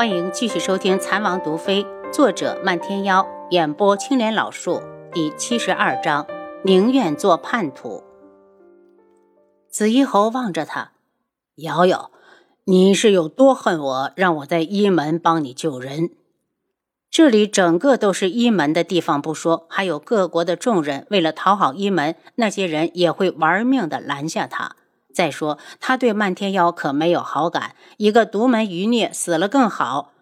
欢迎继续收听《残王毒妃》，作者漫天妖，演播青莲老树，第七十二章：宁愿做叛徒。紫衣侯望着他，瑶瑶，你是有多恨我，让我在一门帮你救人？这里整个都是一门的地方不说，还有各国的众人，为了讨好一门，那些人也会玩命的拦下他。再说，他对漫天妖可没有好感，一个独门余孽死了更好。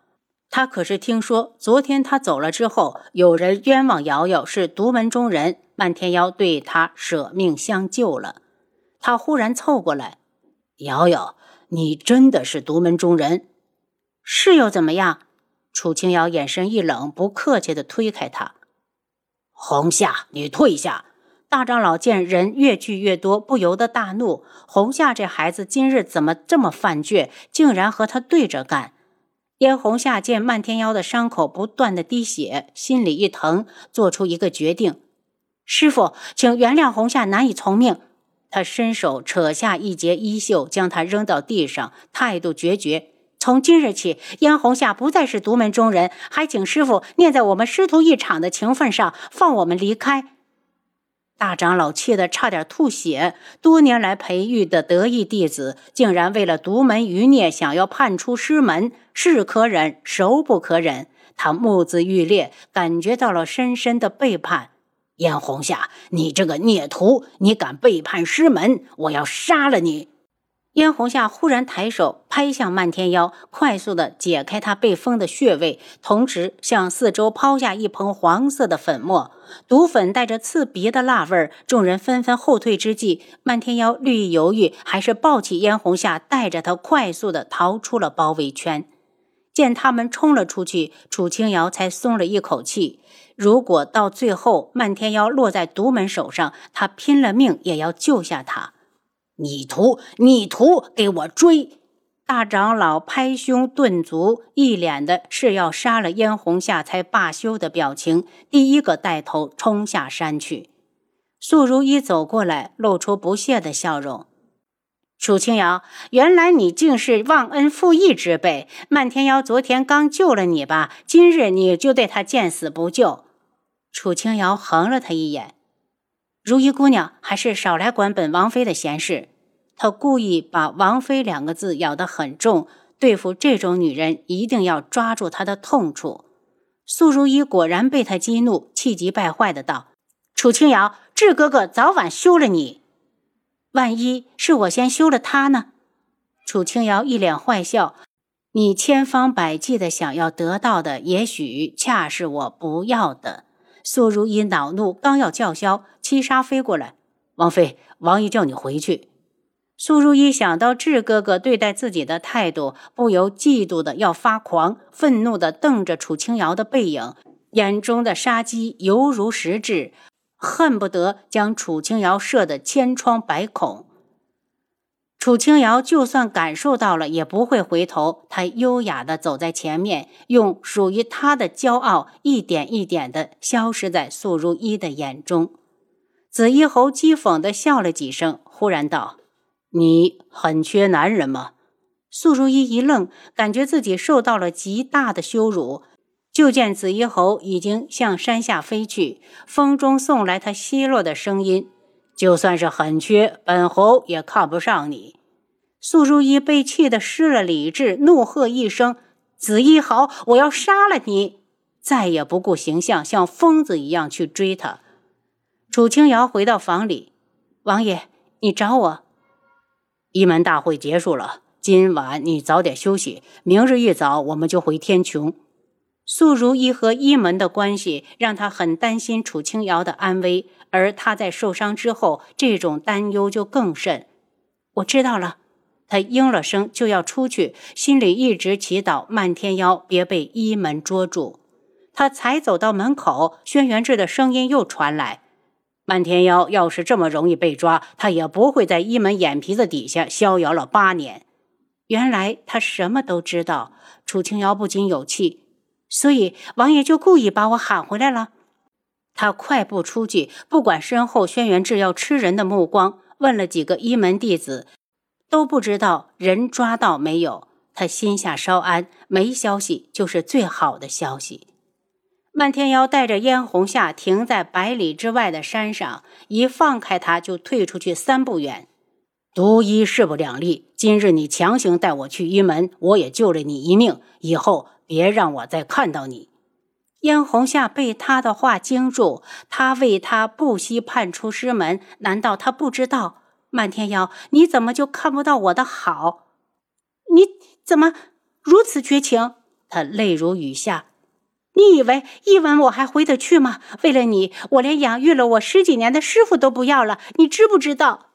他可是听说，昨天他走了之后，有人冤枉瑶瑶是独门中人，漫天妖对他舍命相救了。他忽然凑过来：“瑶瑶，你真的是独门中人？是又怎么样？”楚清瑶眼神一冷，不客气地推开他：“红夏，你退下。”大长老见人越聚越多，不由得大怒。红夏这孩子今日怎么这么犯倔，竟然和他对着干？燕红夏见漫天妖的伤口不断的滴血，心里一疼，做出一个决定：师傅，请原谅红夏难以从命。他伸手扯下一截衣袖，将他扔到地上，态度决绝。从今日起，燕红夏不再是独门中人，还请师傅念在我们师徒一场的情分上，放我们离开。大长老气得差点吐血。多年来培育的得意弟子，竟然为了独门余孽想要叛出师门，是可忍，孰不可忍？他目眦欲裂，感觉到了深深的背叛。燕红霞，你这个孽徒，你敢背叛师门，我要杀了你！燕红夏忽然抬手拍向漫天妖，快速的解开他被封的穴位，同时向四周抛下一盆黄色的粉末，毒粉带着刺鼻的辣味。众人纷纷后退之际，漫天妖略一犹豫，还是抱起燕红夏，带着他快速的逃出了包围圈。见他们冲了出去，楚清瑶才松了一口气。如果到最后漫天妖落在独门手上，他拼了命也要救下他。你徒，你徒，给我追！大长老拍胸顿足，一脸的是要杀了燕红夏才罢休的表情，第一个带头冲下山去。素如一走过来，露出不屑的笑容：“楚清瑶，原来你竟是忘恩负义之辈！漫天妖昨天刚救了你吧？今日你就对他见死不救？”楚清瑶横了他一眼。如意姑娘，还是少来管本王妃的闲事。他故意把“王妃”两个字咬得很重，对付这种女人，一定要抓住她的痛处。素如意果然被他激怒，气急败坏的道：“楚清瑶，智哥哥早晚休了你。万一是我先休了他呢？”楚清瑶一脸坏笑：“你千方百计的想要得到的，也许恰是我不要的。”苏如意恼怒，刚要叫嚣，七杀飞过来：“王妃，王爷叫你回去。”苏如意想到智哥哥对待自己的态度，不由嫉妒的要发狂，愤怒的瞪着楚清瑶的背影，眼中的杀机犹如实质，恨不得将楚清瑶射得千疮百孔。楚清瑶就算感受到了，也不会回头。她优雅地走在前面，用属于她的骄傲一点一点地消失在素如一的眼中。紫衣侯讥讽地笑了几声，忽然道：“你很缺男人吗？”素如一一愣，感觉自己受到了极大的羞辱。就见紫衣侯已经向山下飞去，风中送来他奚落的声音。就算是很缺，本侯也看不上你。素如意被气得失了理智，怒喝一声：“紫衣豪，我要杀了你！”再也不顾形象，像疯子一样去追他。楚清瑶回到房里：“王爷，你找我？一门大会结束了，今晚你早点休息，明日一早我们就回天穹。”素如意和一门的关系让他很担心楚清瑶的安危。而他在受伤之后，这种担忧就更甚。我知道了，他应了声就要出去，心里一直祈祷漫天妖别被一门捉住。他才走到门口，轩辕志的声音又传来：“漫天妖要是这么容易被抓，他也不会在一门眼皮子底下逍遥了八年。”原来他什么都知道。楚清瑶不禁有气，所以王爷就故意把我喊回来了。他快步出去，不管身后轩辕志要吃人的目光，问了几个一门弟子，都不知道人抓到没有。他心下稍安，没消息就是最好的消息。漫天妖带着燕红夏停在百里之外的山上，一放开他就退出去三步远。独一势不两立，今日你强行带我去一门，我也救了你一命，以后别让我再看到你。燕红夏被他的话惊住，他为他不惜叛出师门，难道他不知道？漫天妖，你怎么就看不到我的好？你怎么如此绝情？他泪如雨下。你以为一文我还回得去吗？为了你，我连养育了我十几年的师傅都不要了。你知不知道？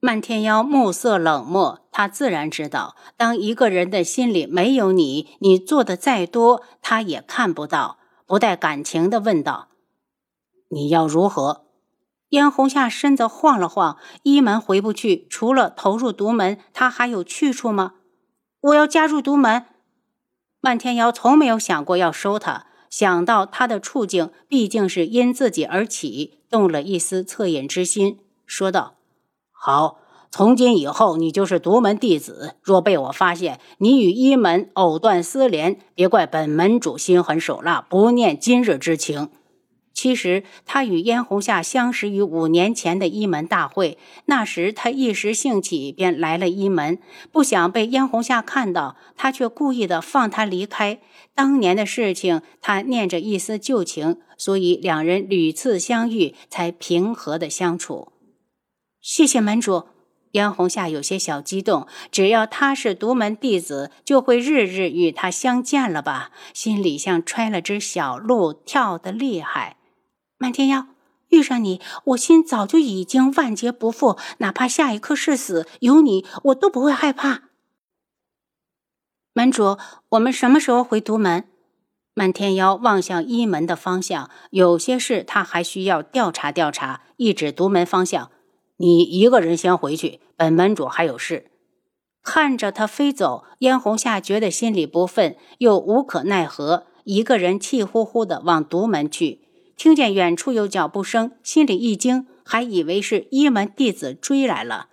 漫天妖目色冷漠，他自然知道，当一个人的心里没有你，你做的再多，他也看不到。不带感情的问道：“你要如何？”燕红夏身子晃了晃，一门回不去，除了投入独门，他还有去处吗？我要加入独门。漫天瑶从没有想过要收他。想到他的处境，毕竟是因自己而起，动了一丝恻隐之心，说道：“好，从今以后你就是独门弟子。若被我发现你与一门藕断丝连，别怪本门主心狠手辣，不念今日之情。”其实他与燕红夏相识于五年前的一门大会，那时他一时兴起便来了一门，不想被燕红夏看到，他却故意的放他离开。当年的事情，他念着一丝旧情，所以两人屡次相遇，才平和的相处。谢谢门主，燕红夏有些小激动，只要他是独门弟子，就会日日与他相见了吧？心里像揣了只小鹿，跳得厉害。漫天妖，遇上你，我心早就已经万劫不复。哪怕下一刻是死，有你，我都不会害怕。门主，我们什么时候回独门？漫天妖望向一门的方向，有些事他还需要调查调查。一指独门方向，你一个人先回去，本门主还有事。看着他飞走，燕红夏觉得心里不忿，又无可奈何，一个人气呼呼的往独门去。听见远处有脚步声，心里一惊，还以为是一门弟子追来了。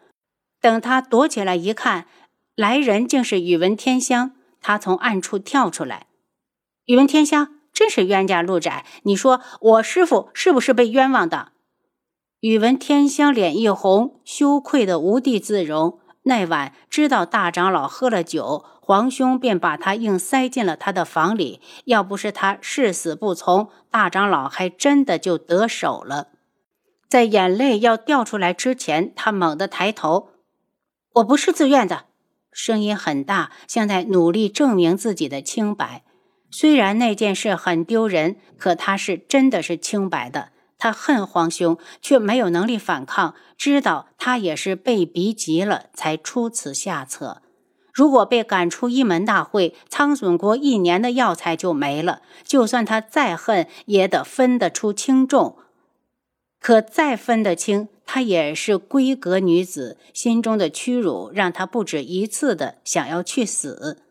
等他躲起来一看，来人竟是宇文天香。他从暗处跳出来：“宇文天香，真是冤家路窄！你说我师傅是不是被冤枉的？”宇文天香脸一红，羞愧的无地自容。那晚知道大长老喝了酒。皇兄便把他硬塞进了他的房里，要不是他誓死不从，大长老还真的就得手了。在眼泪要掉出来之前，他猛地抬头：“我不是自愿的。”声音很大，像在努力证明自己的清白。虽然那件事很丢人，可他是真的是清白的。他恨皇兄，却没有能力反抗，知道他也是被逼急了才出此下策。如果被赶出一门大会，苍隼国一年的药材就没了。就算他再恨，也得分得出轻重。可再分得清，她也是闺阁女子，心中的屈辱让她不止一次的想要去死。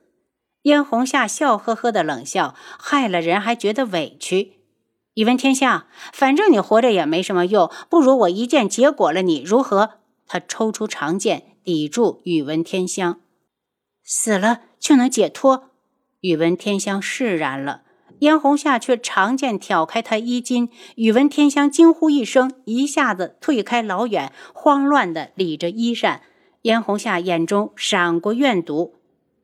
燕红夏笑呵呵的冷笑，害了人还觉得委屈。宇文天香，反正你活着也没什么用，不如我一剑结果了你，如何？他抽出长剑抵住宇文天香。死了就能解脱，宇文天香释然了。燕红夏却长剑挑开他衣襟，宇文天香惊呼一声，一下子退开老远，慌乱的理着衣衫。燕红夏眼中闪过怨毒：“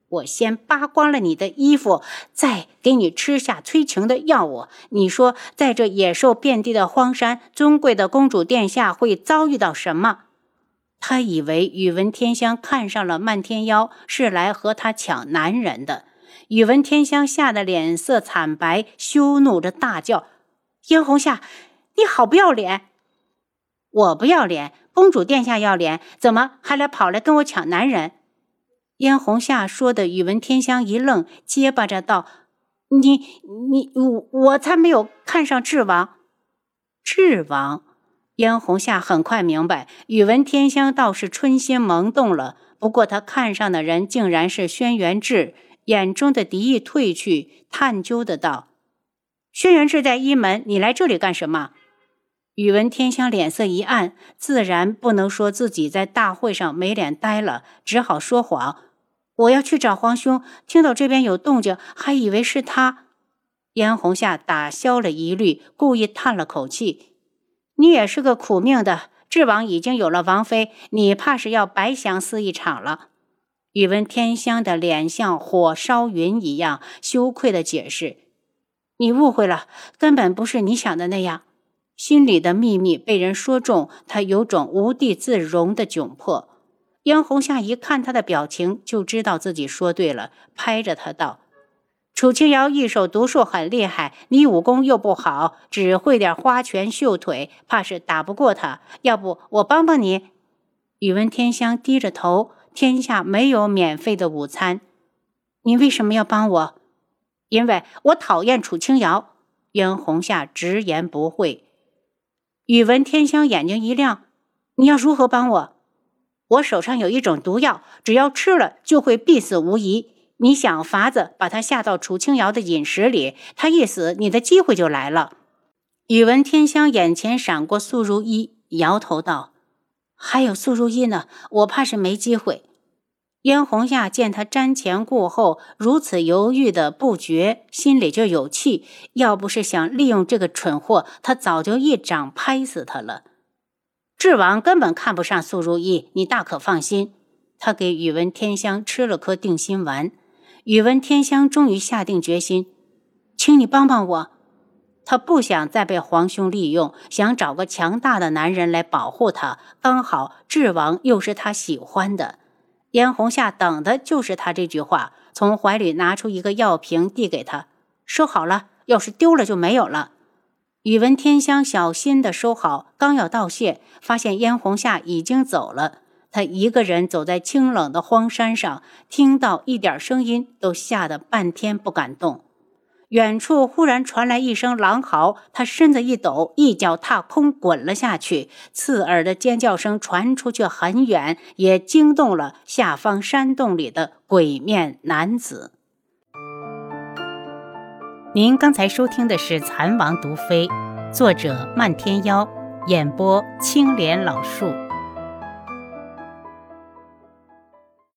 我先扒光了你的衣服，再给你吃下催情的药物。你说，在这野兽遍地的荒山，尊贵的公主殿下会遭遇到什么？”他以为宇文天香看上了漫天妖，是来和他抢男人的。宇文天香吓得脸色惨白，羞怒着大叫：“燕红夏，你好不要脸！我不要脸，公主殿下要脸，怎么还来跑来跟我抢男人？”燕红夏说的，宇文天香一愣，结巴着道：“你你我我才没有看上智王，智王。”燕红夏很快明白，宇文天香倒是春心萌动了。不过他看上的人竟然是轩辕志，眼中的敌意褪去，探究的道：“轩辕志在一门，你来这里干什么？”宇文天香脸色一暗，自然不能说自己在大会上没脸呆了，只好说谎：“我要去找皇兄，听到这边有动静，还以为是他。燕红夏打消了疑虑，故意叹了口气：“你也是个苦命的，智王已经有了王妃，你怕是要白相思一场了。”宇文天香的脸像火烧云一样，羞愧的解释：“你误会了，根本不是你想的那样。”心里的秘密被人说中，他有种无地自容的窘迫。燕红夏一看他的表情，就知道自己说对了，拍着他道。楚清瑶一手毒术很厉害，你武功又不好，只会点花拳绣腿，怕是打不过他。要不我帮帮你？宇文天香低着头，天下没有免费的午餐。你为什么要帮我？因为我讨厌楚清瑶。袁红夏直言不讳。宇文天香眼睛一亮：“你要如何帮我？我手上有一种毒药，只要吃了就会必死无疑。”你想法子把他下到楚清瑶的饮食里，他一死，你的机会就来了。宇文天香眼前闪过素如一，摇头道：“还有素如一呢，我怕是没机会。”燕红夏见他瞻前顾后，如此犹豫的不决，心里就有气。要不是想利用这个蠢货，他早就一掌拍死他了。智王根本看不上苏如意，你大可放心。他给宇文天香吃了颗定心丸。宇文天香终于下定决心，请你帮帮我。他不想再被皇兄利用，想找个强大的男人来保护他。刚好智王又是他喜欢的。燕红夏等的就是他这句话，从怀里拿出一个药瓶递给他，收好了。要是丢了就没有了。宇文天香小心的收好，刚要道谢，发现燕红夏已经走了。他一个人走在清冷的荒山上，听到一点声音都吓得半天不敢动。远处忽然传来一声狼嚎，他身子一抖，一脚踏空滚了下去。刺耳的尖叫声传出去很远，也惊动了下方山洞里的鬼面男子。您刚才收听的是《蚕王毒妃》，作者漫天妖，演播青莲老树。